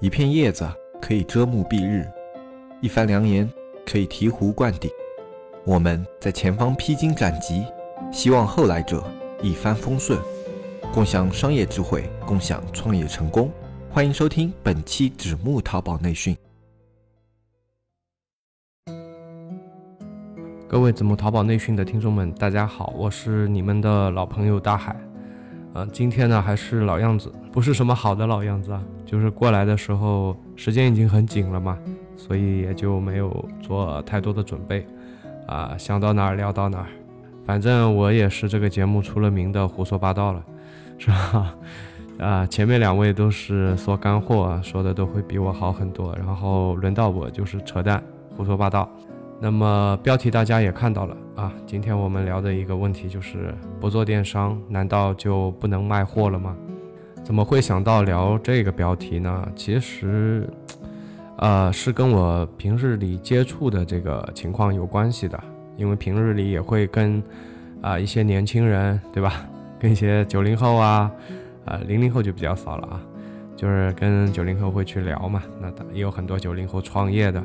一片叶子可以遮目蔽日，一番良言可以醍醐灌顶。我们在前方披荆斩棘，希望后来者一帆风顺，共享商业智慧，共享创业成功。欢迎收听本期纸木淘宝内训。各位子木淘宝内训的听众们，大家好，我是你们的老朋友大海。嗯，今天呢还是老样子，不是什么好的老样子啊，就是过来的时候时间已经很紧了嘛，所以也就没有做太多的准备，啊，想到哪儿聊到哪儿，反正我也是这个节目出了名的胡说八道了，是吧？啊，前面两位都是说干货，说的都会比我好很多，然后轮到我就是扯淡胡说八道。那么标题大家也看到了啊，今天我们聊的一个问题就是不做电商，难道就不能卖货了吗？怎么会想到聊这个标题呢？其实，呃，是跟我平日里接触的这个情况有关系的，因为平日里也会跟啊一些年轻人，对吧？跟一些九零后啊，呃零零后就比较少了啊，就是跟九零后会去聊嘛，那也有很多九零后创业的。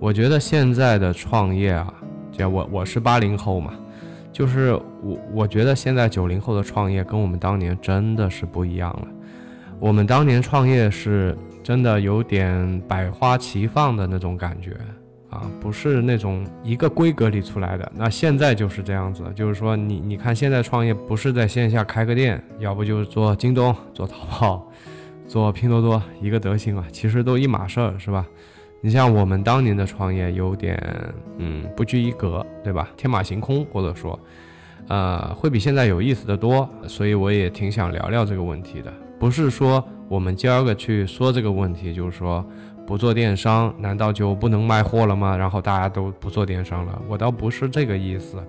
我觉得现在的创业啊，姐我我是八零后嘛，就是我我觉得现在九零后的创业跟我们当年真的是不一样了。我们当年创业是真的有点百花齐放的那种感觉啊，不是那种一个规格里出来的。那现在就是这样子，就是说你你看现在创业不是在线下开个店，要不就是做京东、做淘宝、做拼多多，一个德行啊，其实都一码事儿，是吧？你像我们当年的创业有点，嗯，不拘一格，对吧？天马行空，或者说，呃，会比现在有意思的多。所以我也挺想聊聊这个问题的。不是说我们今儿个去说这个问题，就是说不做电商，难道就不能卖货了吗？然后大家都不做电商了？我倒不是这个意思，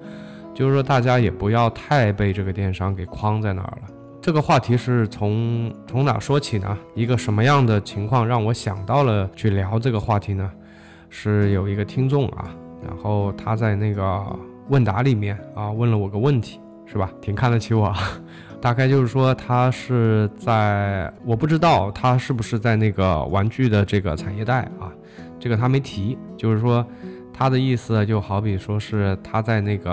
就是说大家也不要太被这个电商给框在那儿了。这个话题是从从哪说起呢？一个什么样的情况让我想到了去聊这个话题呢？是有一个听众啊，然后他在那个问答里面啊问了我个问题，是吧？挺看得起我，大概就是说他是在我不知道他是不是在那个玩具的这个产业带啊，这个他没提，就是说他的意思就好比说是他在那个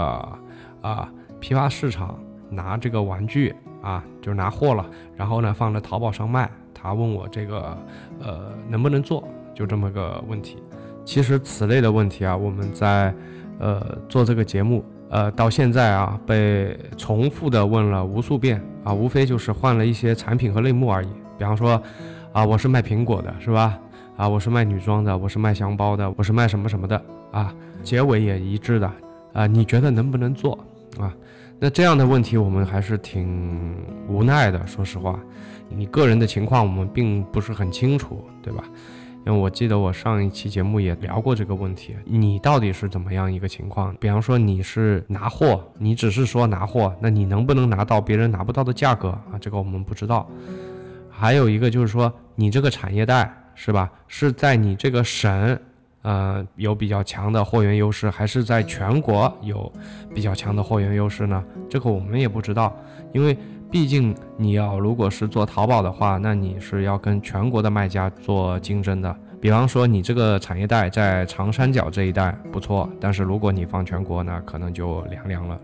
啊批发市场拿这个玩具。啊，就是拿货了，然后呢放在淘宝上卖。他问我这个，呃，能不能做？就这么个问题。其实此类的问题啊，我们在，呃，做这个节目，呃，到现在啊，被重复的问了无数遍啊，无非就是换了一些产品和类目而已。比方说，啊，我是卖苹果的，是吧？啊，我是卖女装的，我是卖箱包的，我是卖什么什么的啊？结尾也一致的啊，你觉得能不能做啊？那这样的问题，我们还是挺无奈的。说实话，你个人的情况我们并不是很清楚，对吧？因为我记得我上一期节目也聊过这个问题，你到底是怎么样一个情况？比方说你是拿货，你只是说拿货，那你能不能拿到别人拿不到的价格啊？这个我们不知道。还有一个就是说，你这个产业带是吧？是在你这个省。呃，有比较强的货源优势，还是在全国有比较强的货源优势呢？这个我们也不知道，因为毕竟你要如果是做淘宝的话，那你是要跟全国的卖家做竞争的。比方说，你这个产业带在长三角这一带不错，但是如果你放全国呢，可能就凉凉了。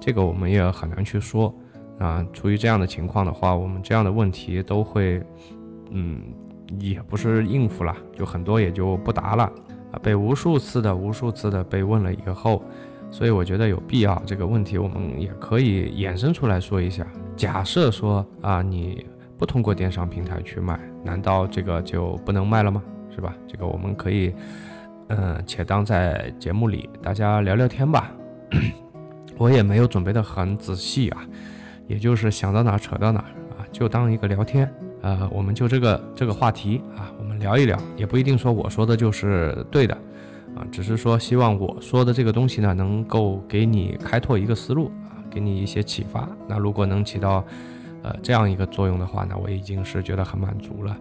这个我们也很难去说啊。出于这样的情况的话，我们这样的问题都会，嗯，也不是应付了，就很多也就不答了。被无数次的、无数次的被问了以后，所以我觉得有必要这个问题，我们也可以衍生出来说一下。假设说啊，你不通过电商平台去卖，难道这个就不能卖了吗？是吧？这个我们可以，嗯，且当在节目里大家聊聊天吧。我也没有准备的很仔细啊，也就是想到哪扯到哪啊，就当一个聊天。呃，我们就这个这个话题啊，聊一聊，也不一定说我说的就是对的，啊，只是说希望我说的这个东西呢，能够给你开拓一个思路啊，给你一些启发。那如果能起到呃这样一个作用的话呢，我已经是觉得很满足了。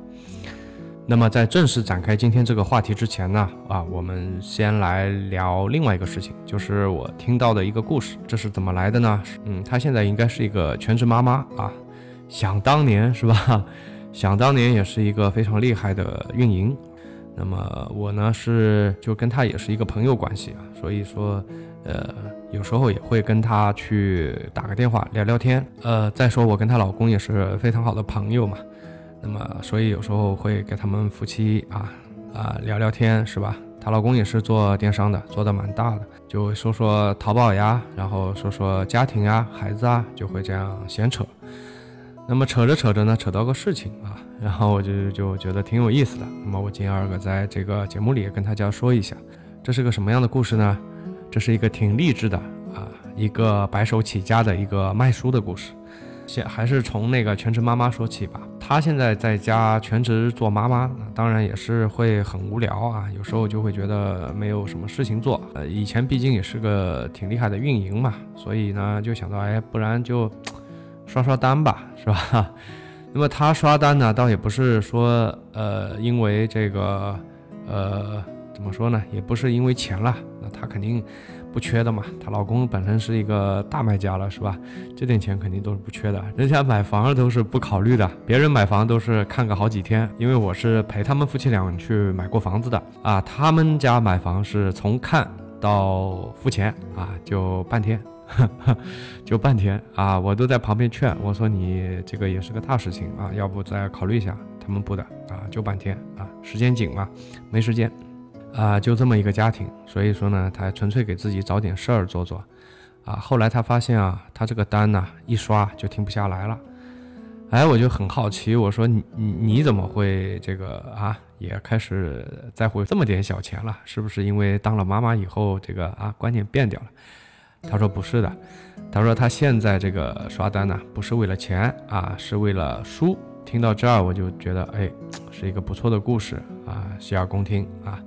那么在正式展开今天这个话题之前呢，啊，我们先来聊另外一个事情，就是我听到的一个故事。这是怎么来的呢？嗯，她现在应该是一个全职妈妈啊。想当年是吧？想当年也是一个非常厉害的运营。那么我呢是就跟他也是一个朋友关系啊，所以说，呃，有时候也会跟他去打个电话聊聊天。呃，再说我跟她老公也是非常好的朋友嘛，那么所以有时候会给他们夫妻啊啊聊聊天，是吧？她老公也是做电商的，做的蛮大的，就说说淘宝呀，然后说说家庭呀、孩子啊，就会这样闲扯。那么扯着扯着呢，扯到个事情啊。然后我就就觉得挺有意思的。那么我今儿个在这个节目里也跟大家说一下，这是个什么样的故事呢？这是一个挺励志的啊，一个白手起家的一个卖书的故事。先还是从那个全职妈妈说起吧。她现在在家全职做妈妈，当然也是会很无聊啊，有时候就会觉得没有什么事情做。呃，以前毕竟也是个挺厉害的运营嘛，所以呢就想到，哎，不然就刷刷单吧，是吧？那么他刷单呢，倒也不是说，呃，因为这个，呃，怎么说呢，也不是因为钱了，那他肯定不缺的嘛。她老公本身是一个大卖家了，是吧？这点钱肯定都是不缺的。人家买房都是不考虑的，别人买房都是看个好几天。因为我是陪他们夫妻俩去买过房子的啊，他们家买房是从看到付钱啊，就半天。就半天啊，我都在旁边劝我说：“你这个也是个大事情啊，要不再考虑一下。”他们不的啊，就半天啊，时间紧嘛，没时间啊，就这么一个家庭，所以说呢，他纯粹给自己找点事儿做做啊。后来他发现啊，他这个单呢一刷就停不下来了，哎，我就很好奇，我说你你你怎么会这个啊，也开始在乎这么点小钱了？是不是因为当了妈妈以后这个啊观念变掉了？他说不是的，他说他现在这个刷单呢，不是为了钱啊，是为了书。听到这儿，我就觉得，哎，是一个不错的故事啊，洗耳恭听啊。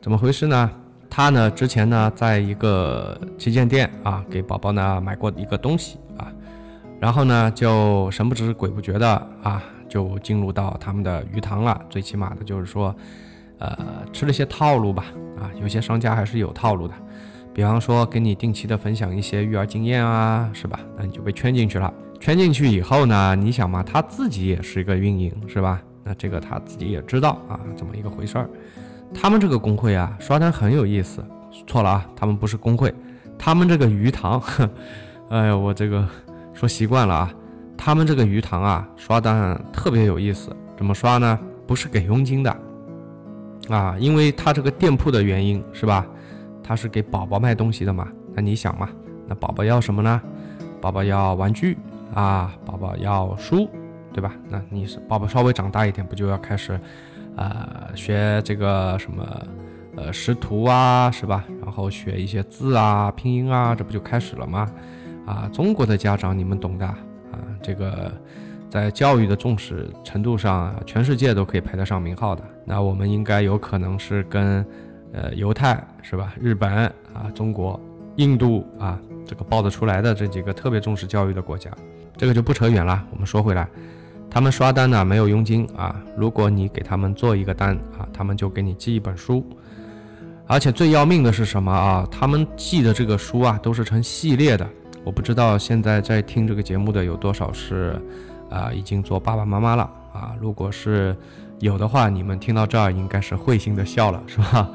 怎么回事呢？他呢之前呢，在一个旗舰店啊，给宝宝呢买过一个东西啊，然后呢就神不知鬼不觉的啊，就进入到他们的鱼塘了。最起码的就是说，呃，吃了些套路吧啊，有些商家还是有套路的。比方说，给你定期的分享一些育儿经验啊，是吧？那你就被圈进去了。圈进去以后呢，你想嘛，他自己也是一个运营，是吧？那这个他自己也知道啊，怎么一个回事儿？他们这个工会啊，刷单很有意思。错了啊，他们不是工会，他们这个鱼塘，哎呀，我这个说习惯了啊。他们这个鱼塘啊，刷单特别有意思。怎么刷呢？不是给佣金的啊，因为他这个店铺的原因，是吧？他是给宝宝卖东西的嘛？那你想嘛？那宝宝要什么呢？宝宝要玩具啊，宝宝要书，对吧？那你是宝宝稍微长大一点，不就要开始，呃，学这个什么，呃，识图啊，是吧？然后学一些字啊、拼音啊，这不就开始了吗？啊，中国的家长你们懂的啊，这个在教育的重视程度上，全世界都可以排得上名号的。那我们应该有可能是跟。呃，犹太是吧？日本啊，中国、印度啊，这个报得出来的这几个特别重视教育的国家，这个就不扯远了。我们说回来，他们刷单呢没有佣金啊，如果你给他们做一个单啊，他们就给你寄一本书，而且最要命的是什么啊？他们寄的这个书啊都是成系列的。我不知道现在在听这个节目的有多少是啊已经做爸爸妈妈了啊？如果是有的话，你们听到这儿应该是会心的笑了，是吧？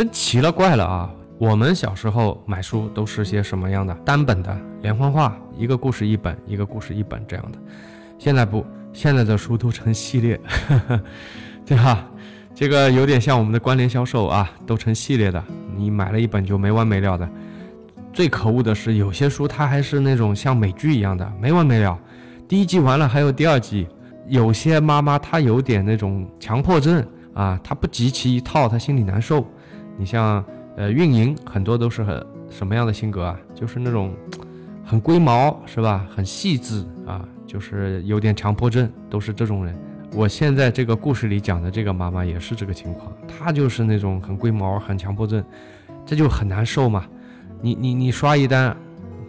真奇了怪了啊！我们小时候买书都是些什么样的？单本的连环画，一个故事一本，一个故事一本这样的。现在不，现在的书都成系列，对吧？这个有点像我们的关联销售啊，都成系列的。你买了一本就没完没了的。最可恶的是，有些书它还是那种像美剧一样的，没完没了。第一季完了还有第二季。有些妈妈她有点那种强迫症啊，她不集齐一套，她心里难受。你像呃运营很多都是很什么样的性格啊？就是那种很龟毛是吧？很细致啊，就是有点强迫症，都是这种人。我现在这个故事里讲的这个妈妈也是这个情况，她就是那种很龟毛、很强迫症，这就很难受嘛。你你你刷一单，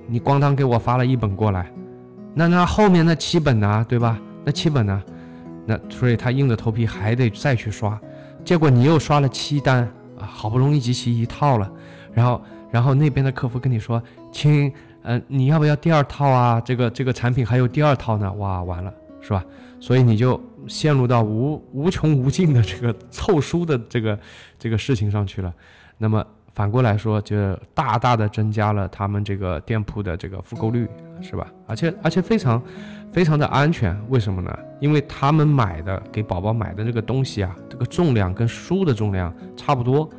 你咣当给我发了一本过来，那那后面那七本呢？对吧？那七本呢？那所以他硬着头皮还得再去刷，结果你又刷了七单。好不容易集齐一套了，然后，然后那边的客服跟你说：“亲，嗯，你要不要第二套啊？这个这个产品还有第二套呢。”哇，完了，是吧？所以你就陷入到无无穷无尽的这个凑书的这个这个事情上去了。那么反过来说，就大大的增加了他们这个店铺的这个复购率，是吧？而且而且非常非常的安全。为什么呢？因为他们买的给宝宝买的这个东西啊，这个重量跟书的重量差不多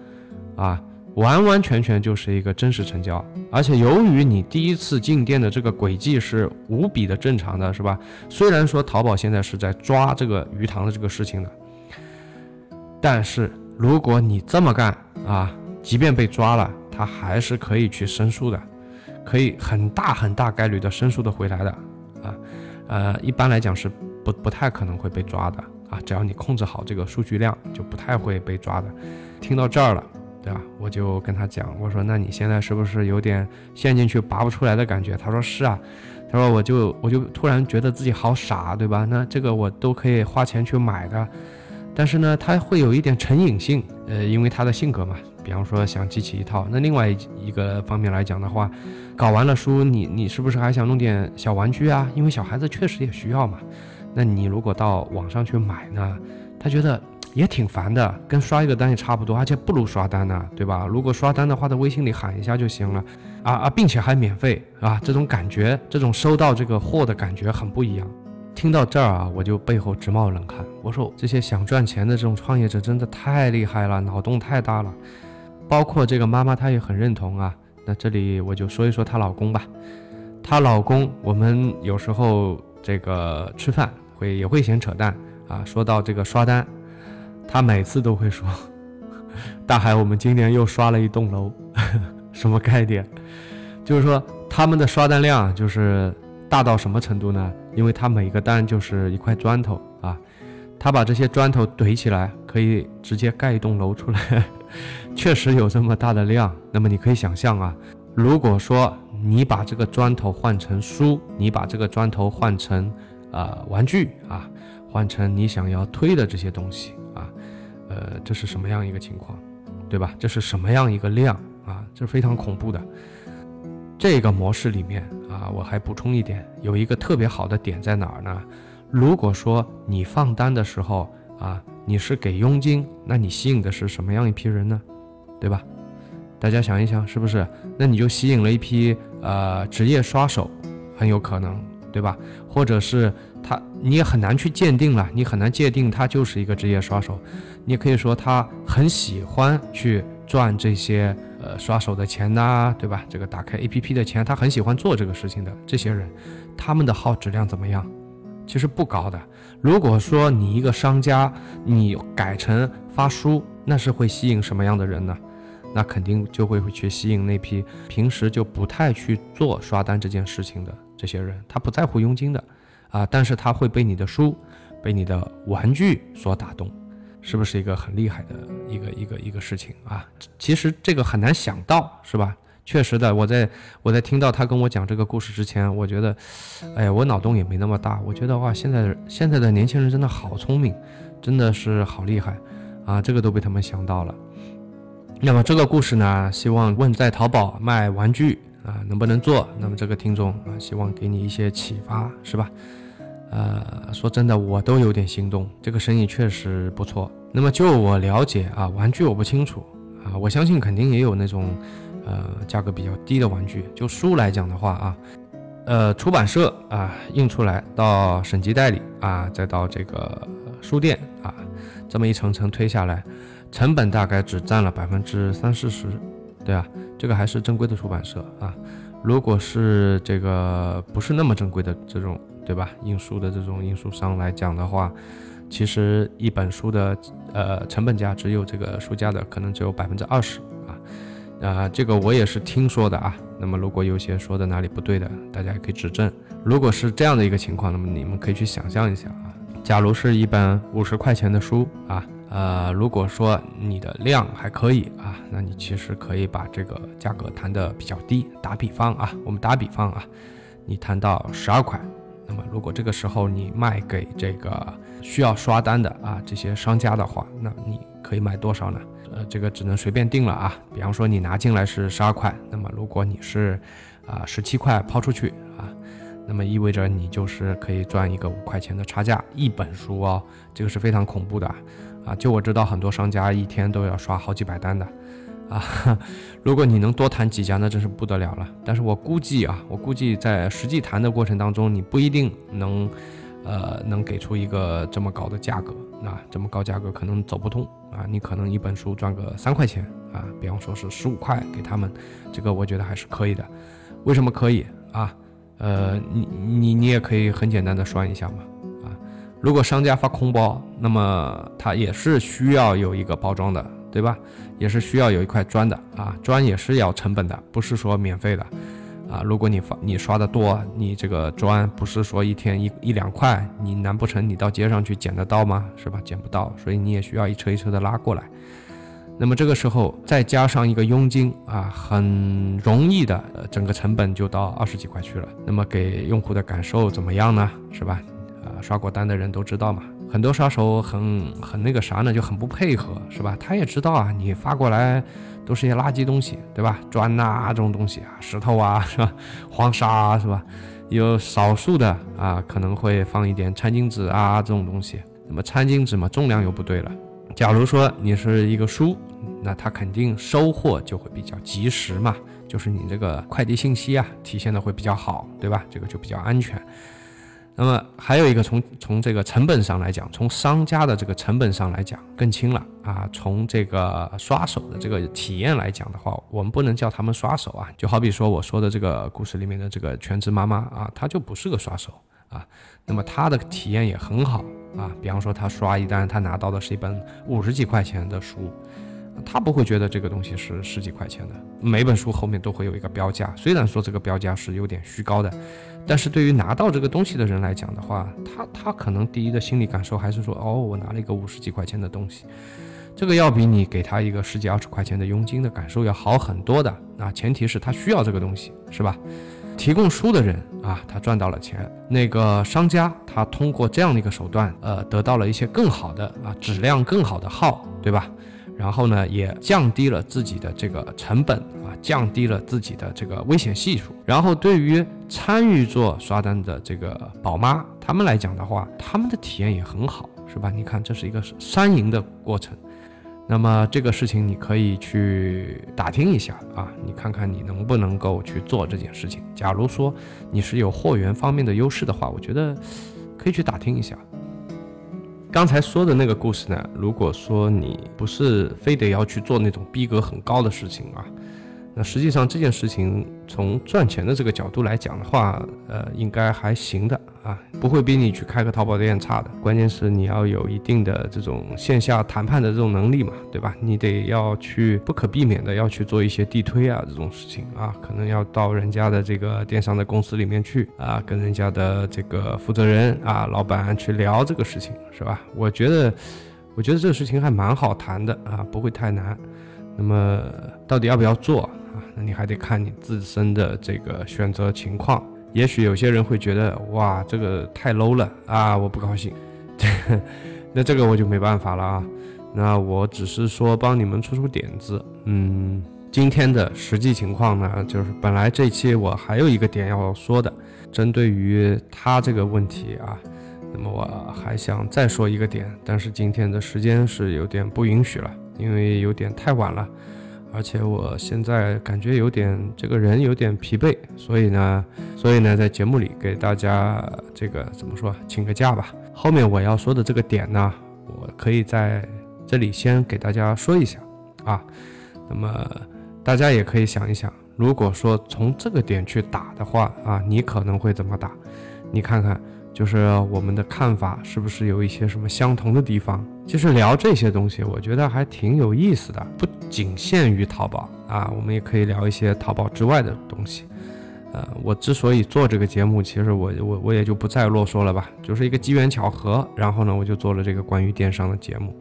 啊。完完全全就是一个真实成交，而且由于你第一次进店的这个轨迹是无比的正常的，是吧？虽然说淘宝现在是在抓这个鱼塘的这个事情的，但是如果你这么干啊，即便被抓了，他还是可以去申诉的，可以很大很大概率的申诉的回来的啊，呃，一般来讲是不不太可能会被抓的啊，只要你控制好这个数据量，就不太会被抓的。听到这儿了。对吧？我就跟他讲，我说那你现在是不是有点陷进去拔不出来的感觉？他说是啊，他说我就我就突然觉得自己好傻，对吧？那这个我都可以花钱去买的，但是呢，他会有一点成瘾性，呃，因为他的性格嘛，比方说想集齐一套。那另外一个方面来讲的话，搞完了书，你你是不是还想弄点小玩具啊？因为小孩子确实也需要嘛。那你如果到网上去买呢，他觉得。也挺烦的，跟刷一个单也差不多，而且不如刷单呢，对吧？如果刷单的话，在微信里喊一下就行了，啊啊，并且还免费，啊，这种感觉，这种收到这个货的感觉很不一样。听到这儿啊，我就背后直冒冷汗。我说这些想赚钱的这种创业者真的太厉害了，脑洞太大了。包括这个妈妈，她也很认同啊。那这里我就说一说她老公吧。她老公，我们有时候这个吃饭会也会嫌扯淡啊，说到这个刷单。他每次都会说：“大海，我们今年又刷了一栋楼，什么概念？就是说他们的刷单量就是大到什么程度呢？因为他每个单就是一块砖头啊，他把这些砖头怼起来，可以直接盖一栋楼出来，确实有这么大的量。那么你可以想象啊，如果说你把这个砖头换成书，你把这个砖头换成啊玩具啊，换成你想要推的这些东西。”呃，这是什么样一个情况，对吧？这是什么样一个量啊？这是非常恐怖的。这个模式里面啊，我还补充一点，有一个特别好的点在哪儿呢？如果说你放单的时候啊，你是给佣金，那你吸引的是什么样一批人呢？对吧？大家想一想，是不是？那你就吸引了一批呃职业刷手，很有可能，对吧？或者是他，你也很难去鉴定了，你很难界定他就是一个职业刷手。你也可以说他很喜欢去赚这些呃刷手的钱呐，对吧？这个打开 APP 的钱，他很喜欢做这个事情的这些人，他们的号质量怎么样？其实不高的。如果说你一个商家，你改成发书，那是会吸引什么样的人呢？那肯定就会会去吸引那批平时就不太去做刷单这件事情的这些人，他不在乎佣金的啊，但是他会被你的书，被你的玩具所打动。是不是一个很厉害的一个一个一个事情啊？其实这个很难想到，是吧？确实的，我在我在听到他跟我讲这个故事之前，我觉得，哎呀，我脑洞也没那么大。我觉得哇，现在的现在的年轻人真的好聪明，真的是好厉害啊！这个都被他们想到了。那么这个故事呢，希望问在淘宝卖玩具啊，能不能做？那么这个听众啊，希望给你一些启发，是吧？呃，说真的，我都有点心动。这个生意确实不错。那么就我了解啊，玩具我不清楚啊，我相信肯定也有那种，呃，价格比较低的玩具。就书来讲的话啊，呃，出版社啊印出来到省级代理啊，再到这个书店啊，这么一层层推下来，成本大概只占了百分之三四十，对啊，这个还是正规的出版社啊。如果是这个不是那么正规的这种。对吧？印书的这种印书商来讲的话，其实一本书的呃成本价只有这个书价的可能只有百分之二十啊啊，这个我也是听说的啊。那么如果有些说的哪里不对的，大家也可以指正。如果是这样的一个情况，那么你们可以去想象一下啊，假如是一本五十块钱的书啊，呃，如果说你的量还可以啊，那你其实可以把这个价格谈的比较低。打比方啊，我们打比方啊，你谈到十二块。那么，如果这个时候你卖给这个需要刷单的啊这些商家的话，那你可以卖多少呢？呃，这个只能随便定了啊。比方说你拿进来是十二块，那么如果你是啊十七块抛出去啊，那么意味着你就是可以赚一个五块钱的差价一本书哦，这个是非常恐怖的啊！就我知道很多商家一天都要刷好几百单的啊，如果你能多谈几家，那真是不得了了。但是我估计啊，我估计在实际谈的过程当中，你不一定能，呃，能给出一个这么高的价格啊，这么高价格可能走不通啊，你可能一本书赚个三块钱啊，比方说是十五块给他们，这个我觉得还是可以的。为什么可以啊？呃，你你你也可以很简单的算一下嘛，啊，如果商家发空包，那么他也是需要有一个包装的，对吧？也是需要有一块砖的啊，砖也是要成本的，不是说免费的，啊，如果你发你刷的多，你这个砖不是说一天一一两块，你难不成你到街上去捡得到吗？是吧？捡不到，所以你也需要一车一车的拉过来。那么这个时候再加上一个佣金啊，很容易的，整个成本就到二十几块去了。那么给用户的感受怎么样呢？是吧？啊，刷过单的人都知道嘛，很多杀手很很那个啥呢，就很不配合，是吧？他也知道啊，你发过来都是些垃圾东西，对吧？砖呐这种东西啊，石头啊，是吧？黄沙啊是吧？有少数的啊，可能会放一点餐巾纸啊这种东西。那么餐巾纸嘛，重量又不对了。假如说你是一个书，那他肯定收货就会比较及时嘛，就是你这个快递信息啊体现的会比较好，对吧？这个就比较安全。那么还有一个从从这个成本上来讲，从商家的这个成本上来讲更轻了啊。从这个刷手的这个体验来讲的话，我们不能叫他们刷手啊，就好比说我说的这个故事里面的这个全职妈妈啊，她就不是个刷手啊，那么她的体验也很好。啊，比方说她刷一单，她拿到的是一本五十几块钱的书，他不会觉得这个东西是十几块钱的。每本书后面都会有一个标价，虽然说这个标价是有点虚高的，但是对于拿到这个东西的人来讲的话，他他可能第一的心理感受还是说，哦，我拿了一个五十几块钱的东西，这个要比你给他一个十几二十块钱的佣金的感受要好很多的。啊，前提是他需要这个东西，是吧？提供书的人啊，他赚到了钱；那个商家，他通过这样的一个手段，呃，得到了一些更好的啊，质量更好的号，对吧？然后呢，也降低了自己的这个成本啊，降低了自己的这个危险系数。然后对于参与做刷单的这个宝妈，他们来讲的话，他们的体验也很好，是吧？你看，这是一个三赢的过程。那么这个事情你可以去打听一下啊，你看看你能不能够去做这件事情。假如说你是有货源方面的优势的话，我觉得可以去打听一下。刚才说的那个故事呢，如果说你不是非得要去做那种逼格很高的事情啊。那实际上这件事情从赚钱的这个角度来讲的话，呃，应该还行的啊，不会比你去开个淘宝店差的。关键是你要有一定的这种线下谈判的这种能力嘛，对吧？你得要去不可避免的要去做一些地推啊这种事情啊，可能要到人家的这个电商的公司里面去啊，跟人家的这个负责人啊、老板去聊这个事情，是吧？我觉得，我觉得这个事情还蛮好谈的啊，不会太难。那么到底要不要做啊？那你还得看你自身的这个选择情况，也许有些人会觉得哇，这个太 low 了啊，我不高兴。这 那这个我就没办法了啊。那我只是说帮你们出出点子。嗯，今天的实际情况呢，就是本来这期我还有一个点要说的，针对于他这个问题啊，那么我还想再说一个点，但是今天的时间是有点不允许了，因为有点太晚了。而且我现在感觉有点这个人有点疲惫，所以呢，所以呢，在节目里给大家这个怎么说，请个假吧。后面我要说的这个点呢，我可以在这里先给大家说一下啊。那么大家也可以想一想，如果说从这个点去打的话啊，你可能会怎么打？你看看。就是我们的看法是不是有一些什么相同的地方？其实聊这些东西，我觉得还挺有意思的，不仅限于淘宝啊，我们也可以聊一些淘宝之外的东西。呃，我之所以做这个节目，其实我我我也就不再啰嗦了吧，就是一个机缘巧合，然后呢，我就做了这个关于电商的节目。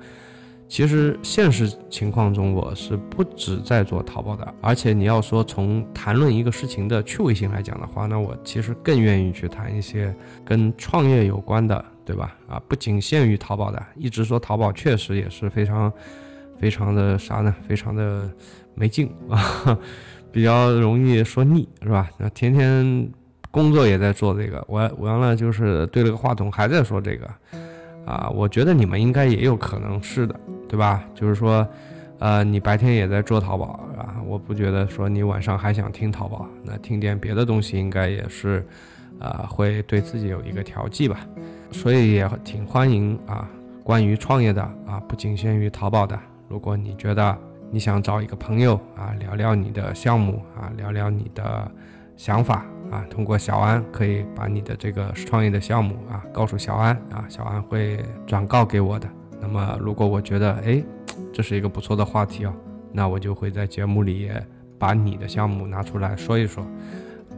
其实现实情况中，我是不止在做淘宝的，而且你要说从谈论一个事情的趣味性来讲的话，那我其实更愿意去谈一些跟创业有关的，对吧？啊，不仅限于淘宝的，一直说淘宝确实也是非常非常的啥呢？非常的没劲啊，比较容易说腻，是吧？那天天工作也在做这个，我完了就是对了个话筒还在说这个，啊，我觉得你们应该也有可能是的，对吧？就是说，呃，你白天也在做淘宝啊，我不觉得说你晚上还想听淘宝，那听点别的东西应该也是，啊，会对自己有一个调剂吧，所以也挺欢迎啊，关于创业的啊，不仅限于淘宝的，如果你觉得。你想找一个朋友啊，聊聊你的项目啊，聊聊你的想法啊。通过小安可以把你的这个创业的项目啊告诉小安啊，小安会转告给我的。那么如果我觉得哎，这是一个不错的话题哦，那我就会在节目里把你的项目拿出来说一说。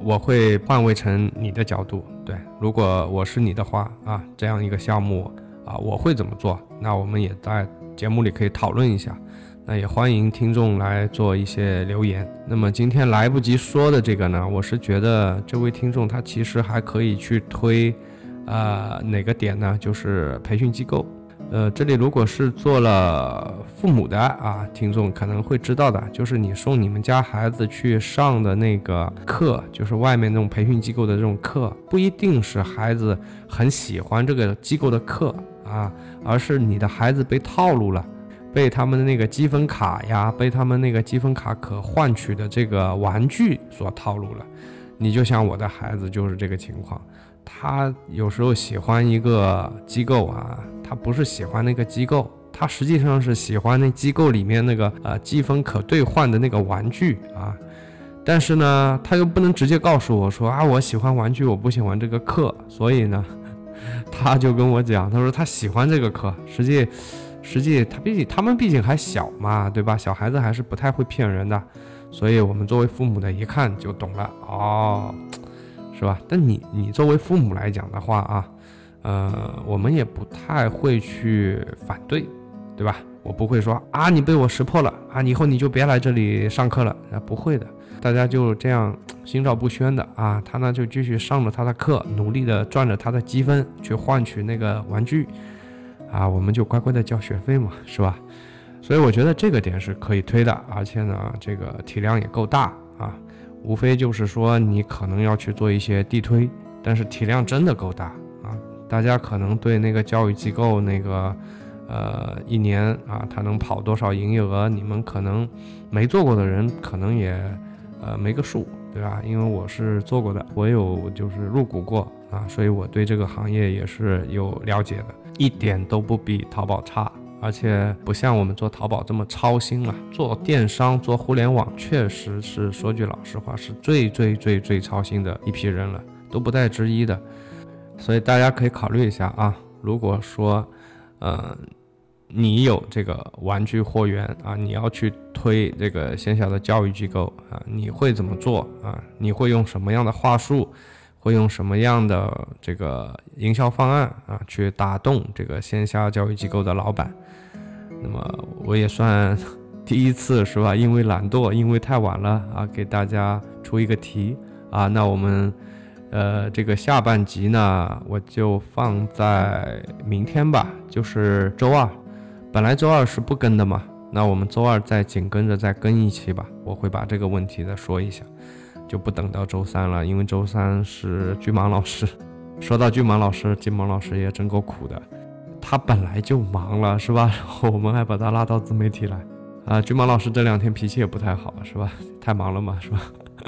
我会换位成你的角度，对，如果我是你的话啊，这样一个项目啊，我会怎么做？那我们也在节目里可以讨论一下。那也欢迎听众来做一些留言。那么今天来不及说的这个呢，我是觉得这位听众他其实还可以去推，呃，哪个点呢？就是培训机构。呃，这里如果是做了父母的啊，听众可能会知道的，就是你送你们家孩子去上的那个课，就是外面那种培训机构的这种课，不一定是孩子很喜欢这个机构的课啊，而是你的孩子被套路了。被他们的那个积分卡呀，被他们那个积分卡可换取的这个玩具所套路了。你就像我的孩子就是这个情况，他有时候喜欢一个机构啊，他不是喜欢那个机构，他实际上是喜欢那机构里面那个呃积分可兑换的那个玩具啊。但是呢，他又不能直接告诉我说啊，我喜欢玩具，我不喜欢这个课。所以呢，他就跟我讲，他说他喜欢这个课，实际。实际他毕竟他们毕竟还小嘛，对吧？小孩子还是不太会骗人的，所以我们作为父母的一看就懂了哦，是吧？但你你作为父母来讲的话啊，呃，我们也不太会去反对，对吧？我不会说啊，你被我识破了啊，以后你就别来这里上课了啊，不会的，大家就这样心照不宣的啊，他呢就继续上着他的课，努力的赚着他的积分去换取那个玩具。啊，我们就乖乖的交学费嘛，是吧？所以我觉得这个点是可以推的，而且呢，这个体量也够大啊。无非就是说你可能要去做一些地推，但是体量真的够大啊。大家可能对那个教育机构那个，呃，一年啊，他能跑多少营业额，你们可能没做过的人可能也呃没个数，对吧？因为我是做过的，我有就是入股过啊，所以我对这个行业也是有了解的。一点都不比淘宝差，而且不像我们做淘宝这么操心了。做电商、做互联网，确实是说句老实话，是最最最最操心的一批人了，都不带之一的。所以大家可以考虑一下啊，如果说，呃，你有这个玩具货源啊，你要去推这个线下的教育机构啊，你会怎么做啊？你会用什么样的话术？会用什么样的这个营销方案啊，去打动这个线下教育机构的老板？那么我也算第一次是吧？因为懒惰，因为太晚了啊，给大家出一个题啊。那我们呃这个下半集呢，我就放在明天吧，就是周二。本来周二是不更的嘛，那我们周二再紧跟着再更一期吧。我会把这个问题再说一下。就不等到周三了，因为周三是巨蟒老师。说到巨蟒老师，金毛老师也真够苦的，他本来就忙了，是吧？然后我们还把他拉到自媒体来，啊，巨蟒老师这两天脾气也不太好，是吧？太忙了嘛，是吧？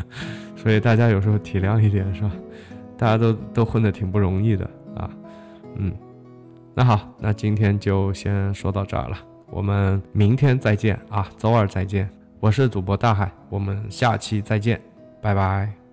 所以大家有时候体谅一点，是吧？大家都都混得挺不容易的啊，嗯。那好，那今天就先说到这儿了，我们明天再见啊，周二再见。我是主播大海，我们下期再见。拜拜。